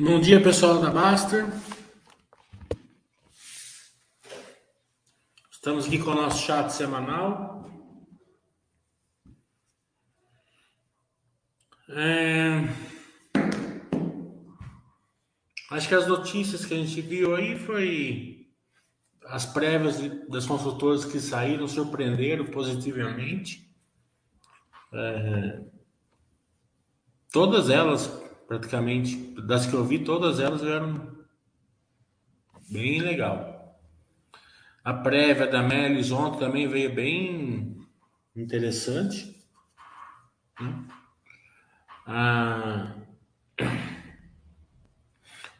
Bom dia, pessoal da Baster. Estamos aqui com o nosso chat semanal. É... Acho que as notícias que a gente viu aí foi as prévias das consultoras que saíram surpreenderam positivamente. É... Todas elas praticamente, das que eu vi, todas elas eram bem legal. A prévia da Melis ontem também veio bem interessante. Né? Ah,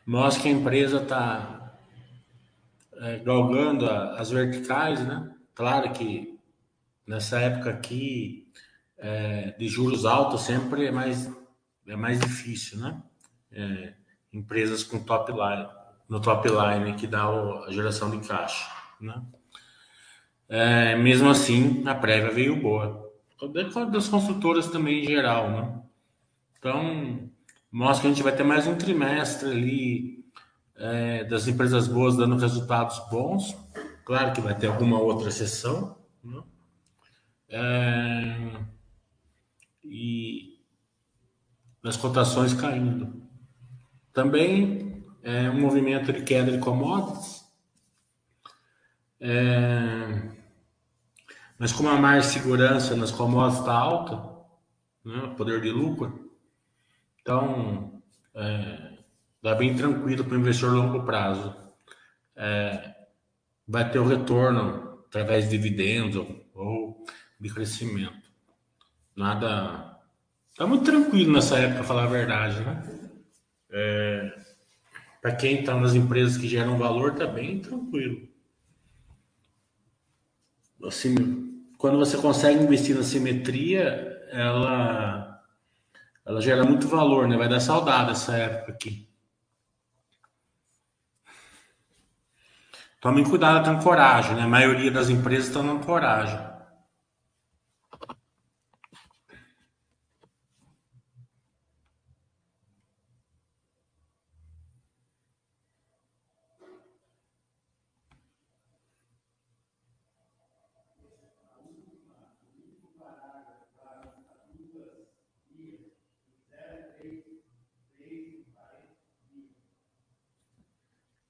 mostra que a empresa está é, galgando a, as verticais, né? Claro que nessa época aqui é, de juros altos sempre é mais é mais difícil, né? É, empresas com top line, no top line que dá a geração de caixa, né? É, mesmo assim, a prévia veio boa. Das construtoras também em geral, né? Então, mostra que a gente vai ter mais um trimestre ali é, das empresas boas dando resultados bons. Claro que vai ter alguma outra sessão, né? É, e das cotações caindo. Também é um movimento de queda de commodities. É, mas como a mais segurança nas commodities está alta, né, poder de lucro, então é, dá bem tranquilo para o investidor a longo prazo. É, vai ter o retorno através de dividendos ou de crescimento. Nada Tá muito tranquilo nessa época, falar a verdade, né? É, para quem está nas empresas que geram valor, tá bem tranquilo. Assim, quando você consegue investir na simetria, ela, ela gera muito valor, né? Vai dar saudade essa época aqui. Tomem cuidado com coragem, né? A maioria das empresas estão dando coragem.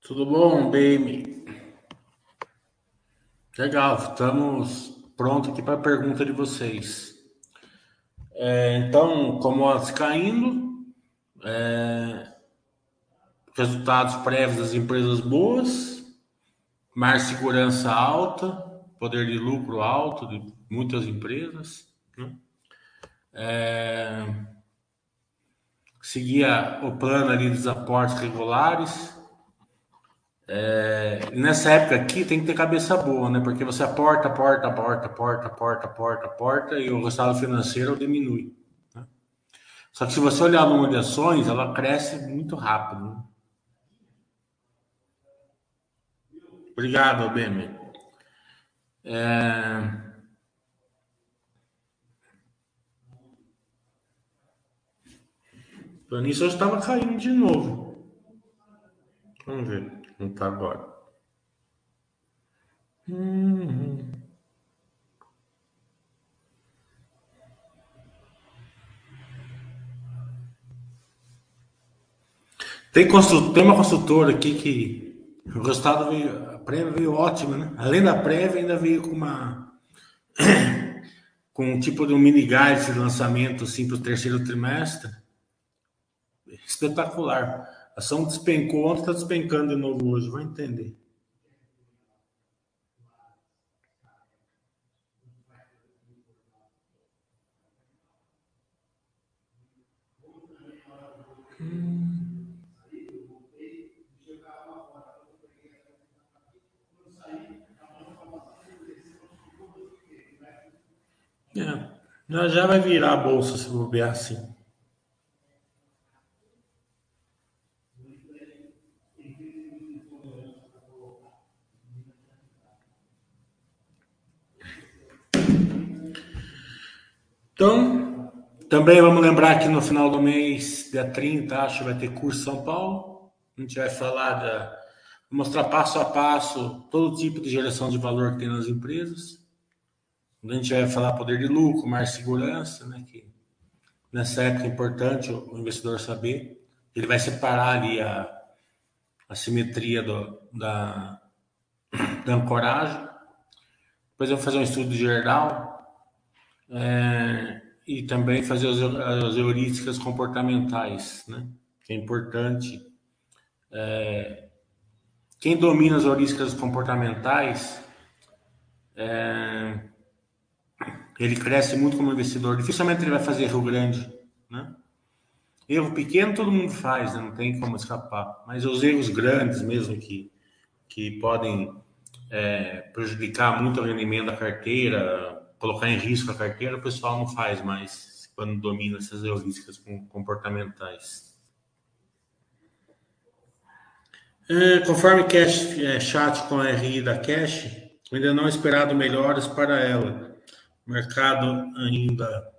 Tudo bom, Baby? Legal, estamos prontos aqui para a pergunta de vocês. É, então, commodities caindo, é, resultados prévios das empresas boas, mais segurança alta, poder de lucro alto de muitas empresas. Né? É, seguia o plano ali dos aportes regulares é, nessa época aqui tem que ter cabeça boa, né? Porque você aporta, porta, porta, porta, porta, porta, porta e o resultado financeiro diminui. Né? Só que se você olhar o número de ações, ela cresce muito rápido. Né? Obrigado, Bemi. É... Nisso eu estava caindo de novo. Vamos ver. Não tá agora. Hum. Tem. Tem uma construtora aqui que o resultado veio, a prévia veio ótima, né? Além da prévia, ainda veio com uma com um tipo de um mini guide de lançamento assim para o terceiro trimestre. Espetacular. A ação despencou ontem, está despencando de novo hoje, vai entender. É, já vai virar a bolsa se bobear assim. Então, Também vamos lembrar que no final do mês, dia 30, acho, vai ter curso São Paulo. A gente vai falar da. mostrar passo a passo todo tipo de geração de valor que tem nas empresas. A gente vai falar poder de lucro, mais segurança, né? Que nessa época é importante o investidor saber. Ele vai separar ali a, a simetria do, da, da ancoragem. Depois eu vou fazer um estudo geral é, e também fazer as, as heurísticas comportamentais, né? Que é importante. É, quem domina as heurísticas comportamentais, é, ele cresce muito como investidor. Dificilmente ele vai fazer erro grande, né? Erro pequeno todo mundo faz, né? não tem como escapar. Mas os erros grandes mesmo que, que podem é, prejudicar muito o rendimento da carteira, colocar em risco a carteira, o pessoal não faz mais quando domina essas heurísticas comportamentais. É, conforme cash, é, chat com a RI da Cash, ainda não esperado melhores para ela. Mercado ainda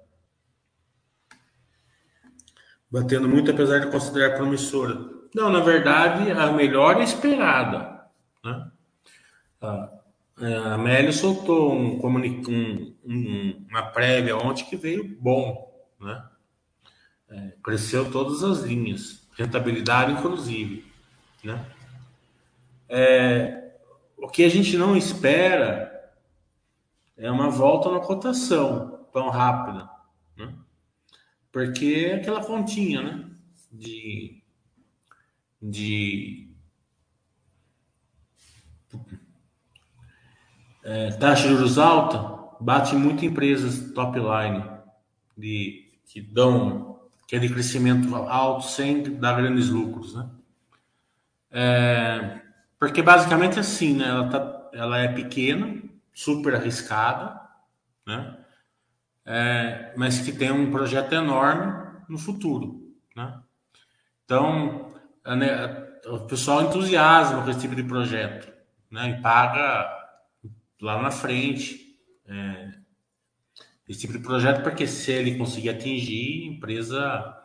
batendo muito, apesar de considerar promissora. Não, na verdade, a melhor é esperada. Né? A, é, a Amélia soltou um, um, um, uma prévia ontem que veio bom. Né? É, cresceu todas as linhas, rentabilidade inclusive. Né? É, o que a gente não espera é uma volta na cotação tão rápida, né? Porque é aquela continha, né? De, de é, taxa de juros alta bate muito empresas top line de, que dão que é de crescimento alto sem dar grandes lucros, né? É, porque basicamente é assim, né? Ela, tá, ela é pequena, super arriscada, né? É, mas que tem um projeto enorme no futuro, né? Então, a, o pessoal entusiasma com esse tipo de projeto, né? E paga lá na frente é, esse tipo de projeto, porque se ele conseguir atingir, a empresa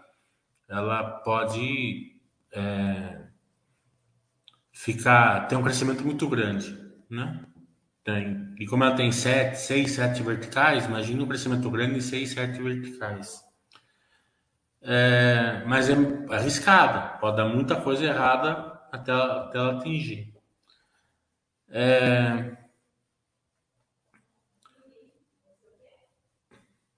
ela pode é, ficar ter um crescimento muito grande, né? Tem. E como ela tem sete, seis, sete verticais, imagina um crescimento grande em seis, sete verticais. É, mas é arriscado, pode dar muita coisa errada até até ela atingir. É,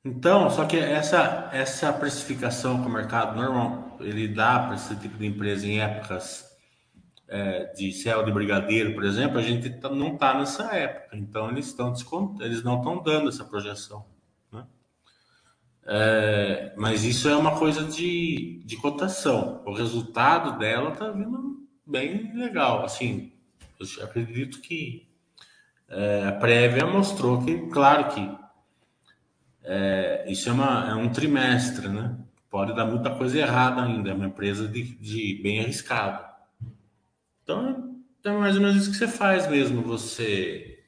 então, só que essa, essa precificação que o mercado normal ele dá para esse tipo de empresa em épocas é, de céu de brigadeiro, por exemplo, a gente tá, não está nessa época. Então eles estão eles não estão dando essa projeção. Né? É, mas isso é uma coisa de, de cotação. O resultado dela está vindo bem legal. Assim, eu acredito que é, a prévia mostrou que, claro que é, isso é, uma, é um trimestre, né? Pode dar muita coisa errada ainda. É uma empresa de, de bem arriscada. Então, é mais ou menos isso que você faz mesmo. Você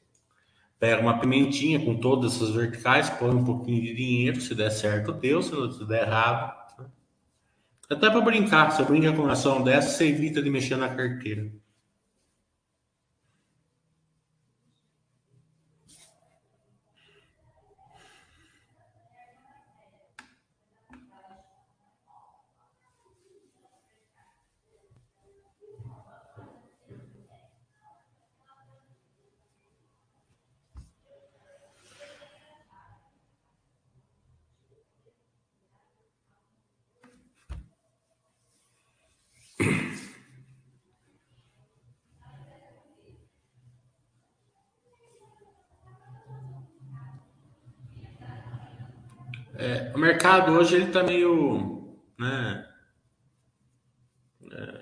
pega uma pimentinha com todas essas verticais, põe um pouquinho de dinheiro, se der certo, deu, se der errado. Né? Até para brincar, se eu brinca com uma ação dessa, você evita de mexer na carteira. É, o mercado hoje ele está meio, né? É,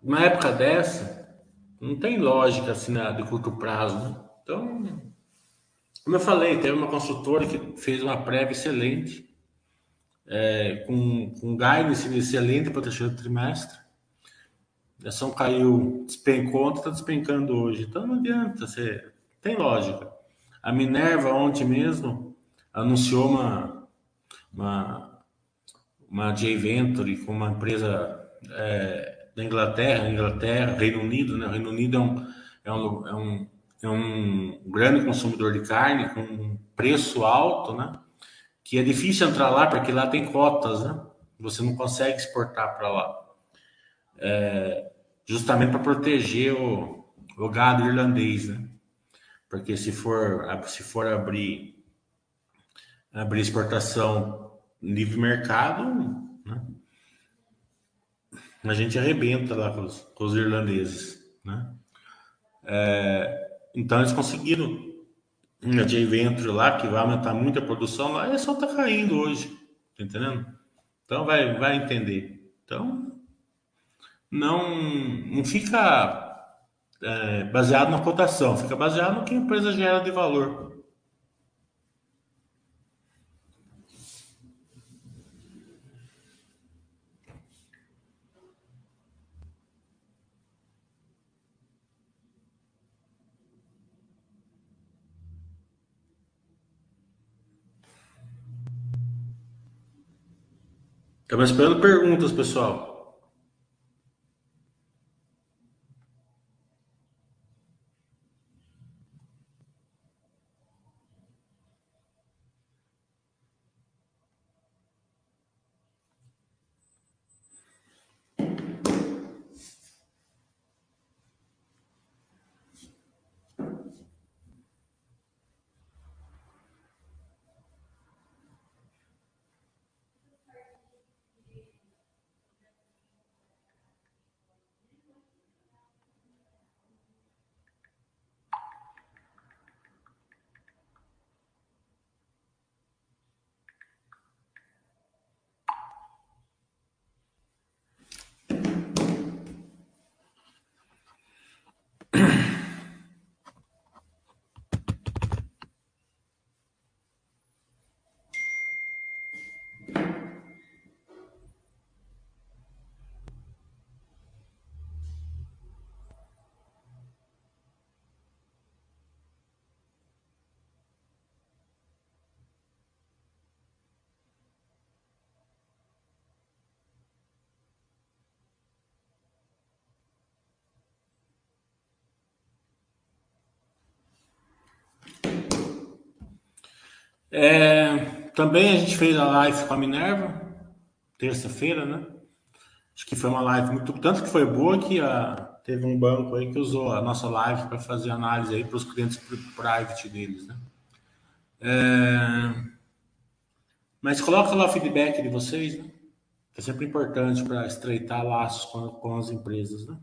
uma época dessa não tem lógica assim né, de curto prazo. Né? Então, como eu falei, teve uma consultora que fez uma prévia excelente, é, com, com guidance excelente para o terceiro trimestre. A ação caiu, despencou, está despencando hoje. Então não adianta, você tem lógica. A Minerva ontem mesmo anunciou uma, uma, uma J-Venture com uma empresa é, da Inglaterra, Inglaterra, Reino Unido, né? O Reino Unido é um, é um, é um, é um grande consumidor de carne com um preço alto, né? Que é difícil entrar lá porque lá tem cotas, né? Você não consegue exportar para lá. É, justamente para proteger o, o gado irlandês, né? Porque se for, se for abrir, abrir exportação livre mercado, né? a gente arrebenta lá com os, com os irlandeses, né? É, então eles conseguiram uma J Venture lá que vai aumentar muito a produção lá, e só tá caindo hoje, tá entendendo? Então vai, vai entender. Então não, não fica é, baseado na cotação, fica baseado no que a empresa gera de valor. Estamos esperando perguntas, pessoal. É, também a gente fez a live com a Minerva, terça-feira, né? Acho que foi uma live muito. Tanto que foi boa que a, teve um banco aí que usou a nossa live para fazer análise aí para os clientes private deles, né? É, mas coloca lá o feedback de vocês, né? é sempre importante para estreitar laços com, com as empresas, né?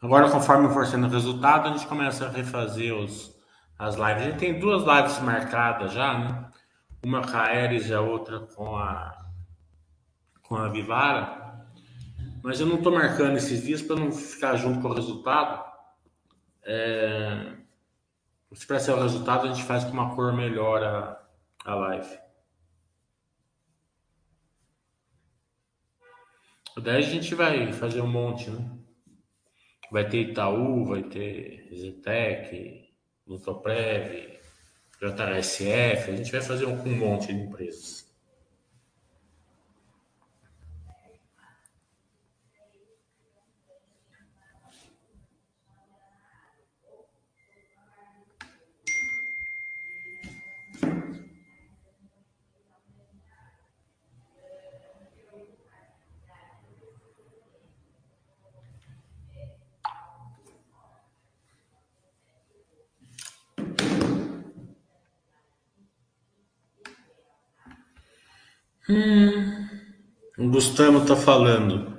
Agora, conforme for sendo resultado, a gente começa a refazer os, as lives. A gente tem duas lives marcadas já, né? Uma com a Ares e a outra com a com a Vivara. Mas eu não estou marcando esses dias para não ficar junto com o resultado. É... Se para ser o resultado, a gente faz com uma cor melhor a, a live. Daí a gente vai fazer um monte, né? Vai ter Itaú, vai ter Zetec, Lutoprev, JSF, a gente vai fazer um, um monte de empresas. O Gustavo está falando.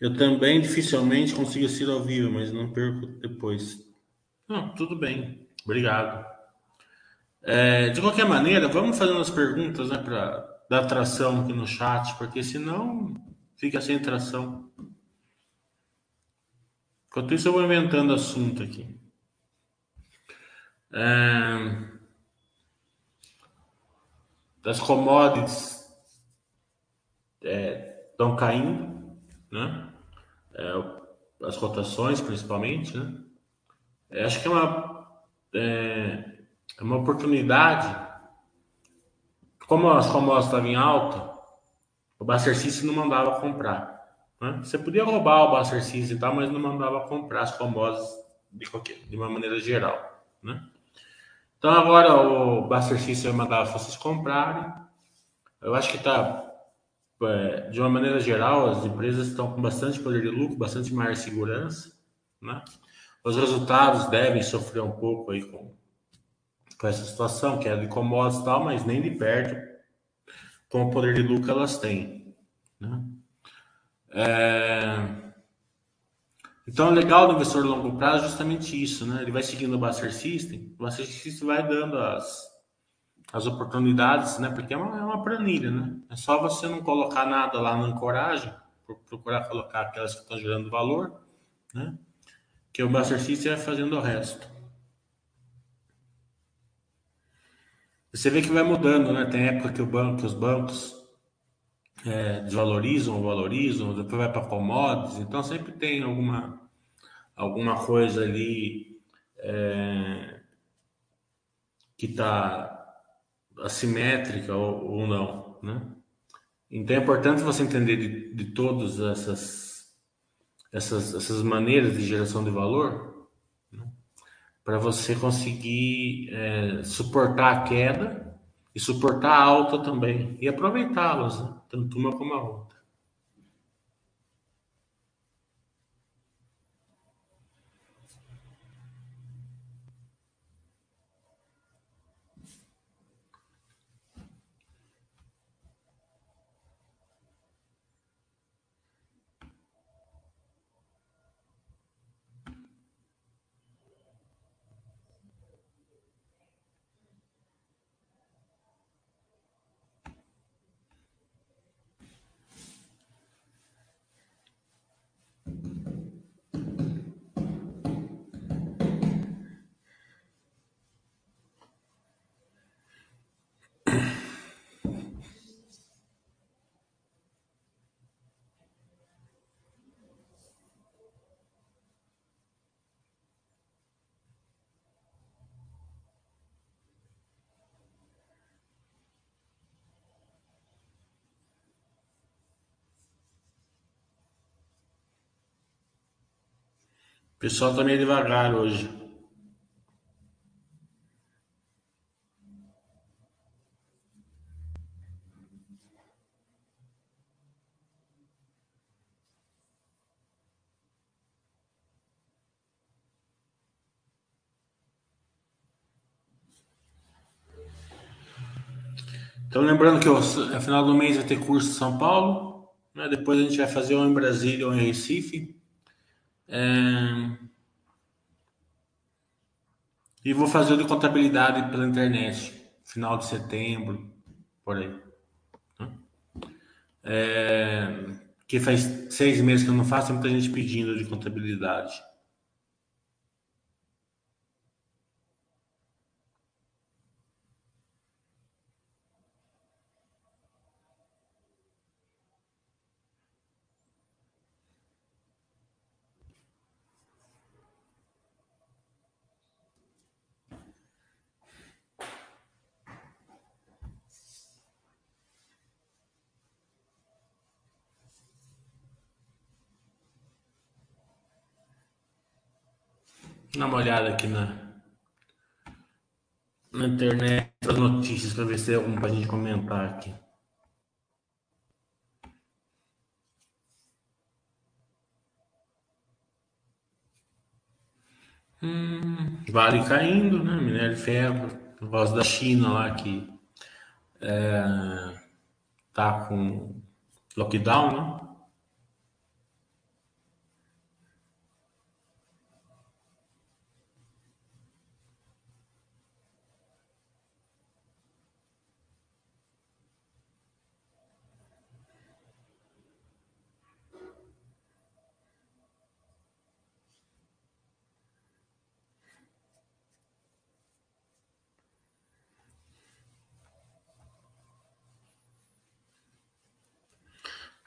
Eu também dificilmente consigo assistir ao vivo, mas não perco depois. Não, tudo bem. Obrigado. É, de qualquer maneira, vamos fazendo as perguntas né, para dar tração aqui no chat, porque senão fica sem tração. Enquanto isso, eu vou inventando assunto aqui. É, das commodities estão é, caindo, né? É, as cotações, principalmente, né? É, acho que é uma, é, é uma oportunidade como as commodities estavam em alta, o System não mandava comprar. Né? Você podia roubar o System e tal, mas não mandava comprar as commodities de, qualquer, de uma maneira geral. Né? Então agora o Buster System mandava vocês comprarem. Eu acho que está, é, de uma maneira geral, as empresas estão com bastante poder de lucro, bastante maior segurança. Né? Os resultados devem sofrer um pouco aí com, com essa situação, que é de commodities e tal, mas nem de perto com o poder de lucro elas têm. Né? É... Então, o legal do investidor longo prazo é justamente isso, né? Ele vai seguindo o Buster System, o Buster System vai dando as, as oportunidades, né? Porque é uma, é uma planilha, né? É só você não colocar nada lá na ancoragem, procurar colocar aquelas que estão gerando valor, né? Que o Buster System vai fazendo o resto. Você vê que vai mudando, né? Tem época que, o banco, que os bancos é, desvalorizam ou valorizam, depois vai para commodities, então sempre tem alguma, alguma coisa ali é, que está assimétrica ou, ou, não, né? Então é importante você entender de, de todas essas, essas, essas maneiras de geração de valor para você conseguir é, suportar a queda e suportar a alta também e aproveitá-las, né? tanto uma como a outra. Pessoal tá meio devagar hoje. Então, lembrando que no final do mês vai ter curso em São Paulo, né? depois a gente vai fazer um em Brasília ou em Recife. É... E vou fazer o de contabilidade pela internet, final de setembro, por aí. Né? É... Que faz seis meses que eu não faço, tem muita gente pedindo de contabilidade. Dá uma olhada aqui na, na internet, as notícias, para ver se tem algum para a gente comentar aqui. Hum, vale caindo, né? Minério de ferro, voz da China lá que é, tá com lockdown, né?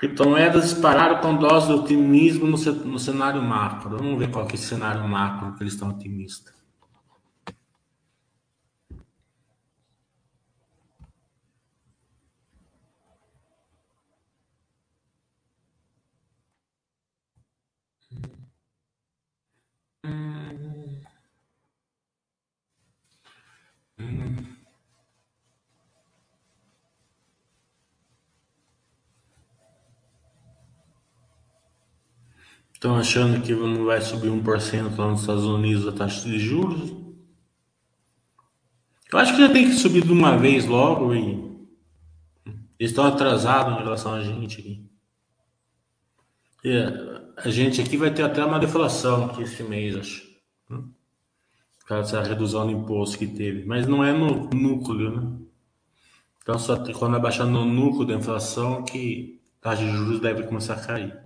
Criptomoedas dispararam com dose de otimismo no, cenário macro. Vamos ver qual que é o cenário macro que eles estão otimistas. Estão achando que não vai subir 1% lá nos Estados Unidos a taxa de juros. Eu acho que já tem que subir de uma vez logo e eles estão atrasados em relação a gente aqui. E a gente aqui vai ter até uma deflação aqui esse mês, acho. Por causa dessa redução de imposto que teve. Mas não é no núcleo, né? Então, só quando abaixar no núcleo da inflação que a taxa de juros deve começar a cair.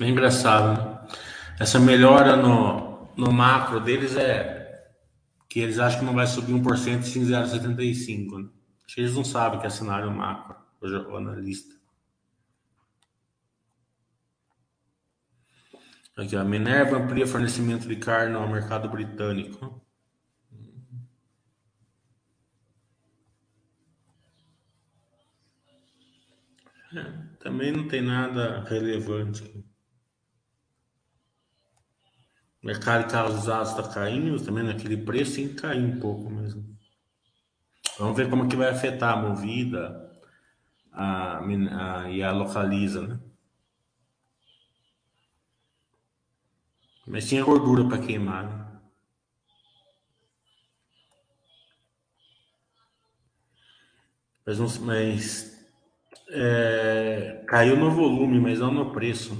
É engraçado, né? Essa melhora no, no macro deles é que eles acham que não vai subir 1% em 0,75. Né? Eles não sabem que é cenário macro, o analista. Aqui, a Minerva amplia fornecimento de carne ao mercado britânico. É, também não tem nada relevante. O mercado de carros usados está caindo, também naquele preço tem que cair um pouco mesmo. Vamos ver como que vai afetar a movida a, a, e a localiza, né? Mas tinha gordura para queimar. Né? Mas, mas é, caiu no volume, mas não no preço.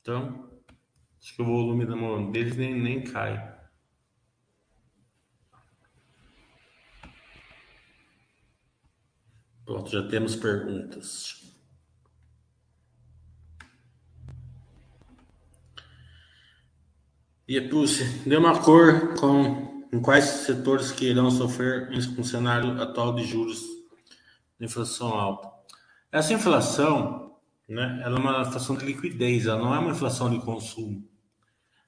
Então, acho que o volume deles nem, nem cai. Pronto, já temos perguntas. E Pulse, dê uma cor com em quais setores que irão sofrer o cenário atual de juros inflação alta. Essa inflação, né, ela é uma inflação de liquidez, ela não é uma inflação de consumo.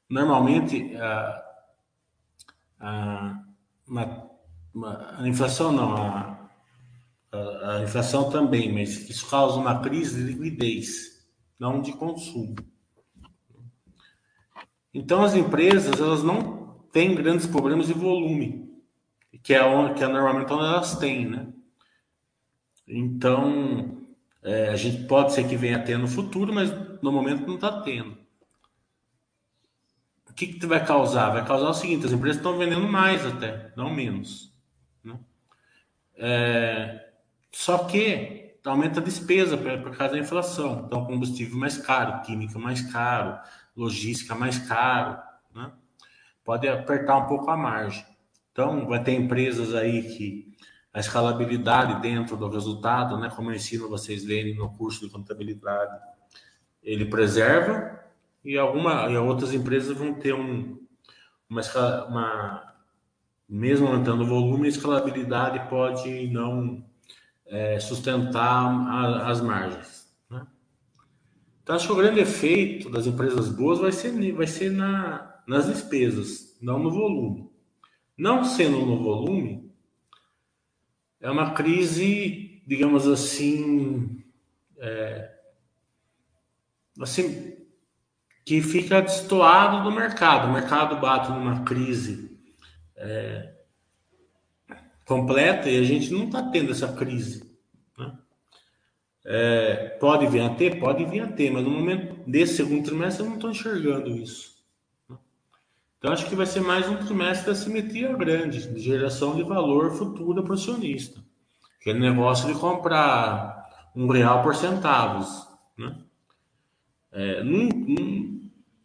Normalmente, a, a, uma, uma, a inflação não, a, a, a inflação também, mas isso causa uma crise de liquidez, não de consumo. Então, as empresas, elas não têm grandes problemas de volume, que é, que é normalmente onde elas têm, né? Então, é, a gente pode ser que venha ter no futuro, mas no momento não está tendo. O que, que vai causar? Vai causar o seguinte: as empresas estão vendendo mais até, não menos. Né? É, só que aumenta a despesa por causa da inflação. Então, combustível mais caro, química mais caro, logística mais caro. Né? Pode apertar um pouco a margem. Então, vai ter empresas aí que a escalabilidade dentro do resultado, né, como eu ensino vocês verem no curso de contabilidade, ele preserva e alguma e outras empresas vão ter um uma, uma mesmo aumentando o volume, a escalabilidade pode não é, sustentar a, as margens. Né? Então, acho que o grande efeito das empresas boas vai ser, vai ser na, nas despesas, não no volume. Não sendo no volume, é uma crise, digamos assim, é, assim que fica destoado do mercado. O mercado bate numa crise é, completa e a gente não está tendo essa crise. Né? É, pode vir a ter? Pode vir a ter, mas no momento desse segundo trimestre eu não estou enxergando isso. Então, acho que vai ser mais um trimestre da simetria grande, de geração de valor futuro para o acionista. Aquele negócio de comprar um real por centavos. Né? É,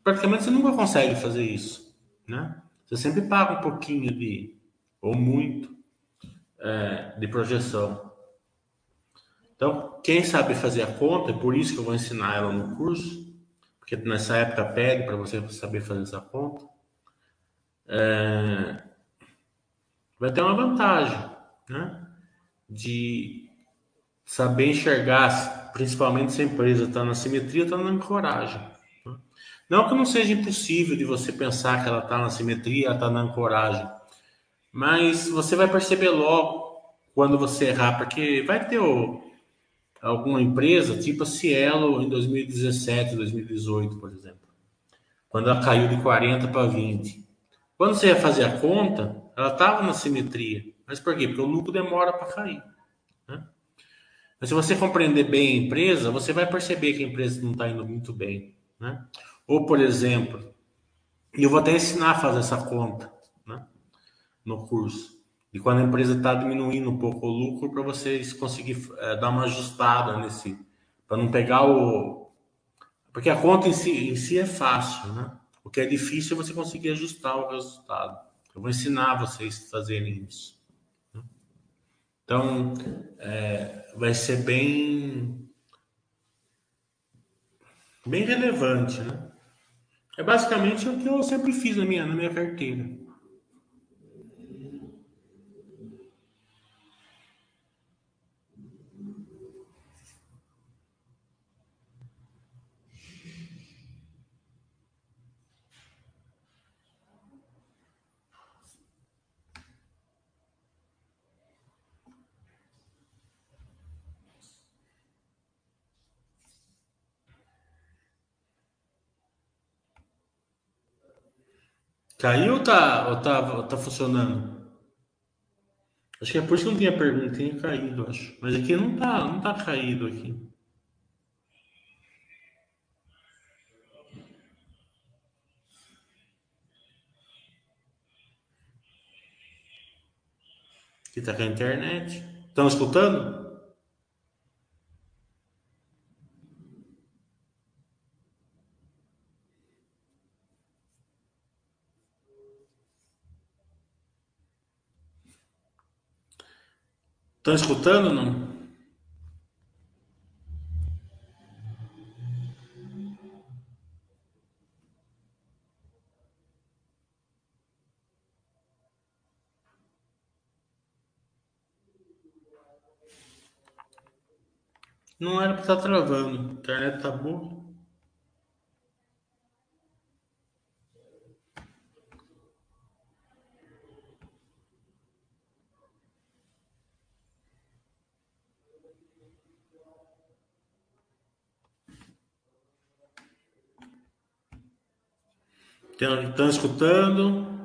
praticamente você nunca consegue fazer isso. Né? Você sempre paga um pouquinho de, ou muito, é, de projeção. Então, quem sabe fazer a conta, é por isso que eu vou ensinar ela no curso, porque nessa época pede para você saber fazer essa conta é, vai ter uma vantagem, né? De saber enxergar principalmente se a empresa está na simetria, está na ancoragem. Não que não seja impossível de você pensar que ela está na simetria, está na ancoragem, mas você vai perceber logo quando você errar, porque vai ter o, alguma empresa, tipo a Cielo em 2017, 2018, por exemplo, quando ela caiu de 40 para 20. Quando você ia fazer a conta, ela estava na simetria. Mas por quê? Porque o lucro demora para cair. Né? Mas se você compreender bem a empresa, você vai perceber que a empresa não está indo muito bem. Né? Ou, por exemplo, e eu vou até ensinar a fazer essa conta né? no curso. E quando a empresa está diminuindo um pouco o lucro, para vocês conseguir é, dar uma ajustada nesse. Para não pegar o. Porque a conta em si, em si é fácil, né? O que é difícil é você conseguir ajustar o resultado. Eu vou ensinar vocês a fazerem isso. Né? Então, é, vai ser bem. bem relevante, né? É basicamente o que eu sempre fiz na minha, na minha carteira. Caiu ou tá, ou tá, ou tá funcionando? Acho que é por isso que não tinha pergunta, tinha caído, acho. Mas aqui não tá, não tá caído aqui. Aqui tá com a internet. Estão escutando? Estão escutando não? Não era para estar tá travando. A internet tá boa. Estão escutando?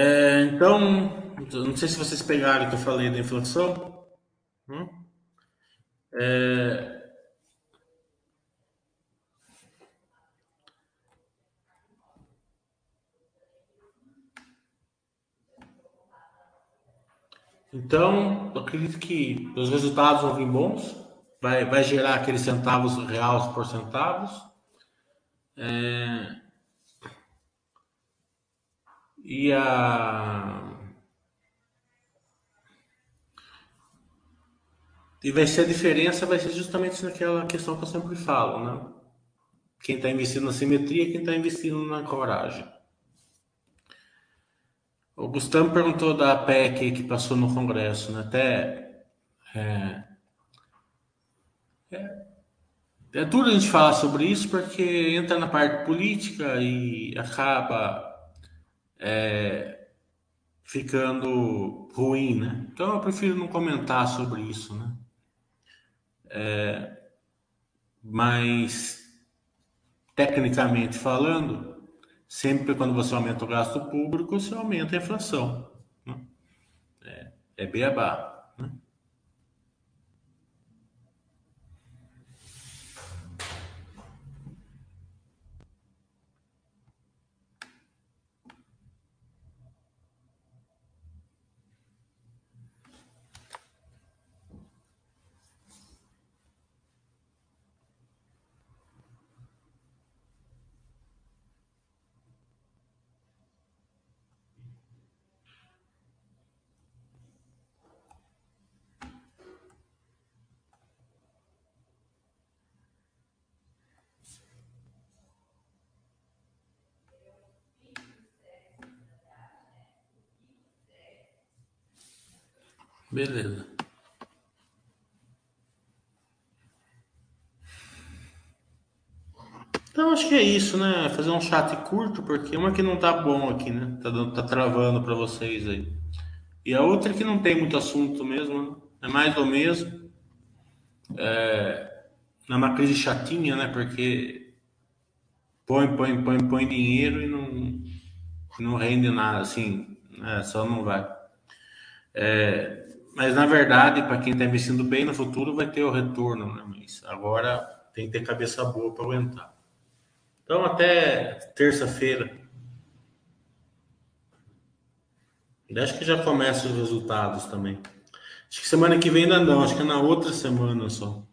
É, então, não sei se vocês pegaram o que eu falei da inflação. Hum? É, então, eu acredito que os resultados vão vir bons, vai, vai gerar aqueles centavos reais por centavos. É, e a. E vai ser a diferença, vai ser justamente naquela questão que eu sempre falo, né? Quem está investindo na simetria quem está investindo na coragem. O Gustavo perguntou da PEC que passou no Congresso, né? Até. É, é, é duro a gente falar sobre isso porque entra na parte política e acaba é, ficando ruim, né? Então eu prefiro não comentar sobre isso, né? É, mas tecnicamente falando, sempre quando você aumenta o gasto público, você aumenta a inflação. Né? É, é beabá. Beleza. Então acho que é isso, né? Fazer um chat curto, porque uma que não tá bom aqui, né? Tá, tá travando para vocês aí. E a outra que não tem muito assunto mesmo, né? É mais do mesmo. É uma crise chatinha, né? Porque põe, põe, põe, põe dinheiro e não, não rende nada, assim, né? Só não vai. É, mas na verdade, para quem está investindo bem no futuro, vai ter o retorno, né? Mas agora tem que ter cabeça boa para aguentar. Então, até terça-feira. Acho que já começa os resultados também. Acho que semana que vem ainda não, acho que é na outra semana só.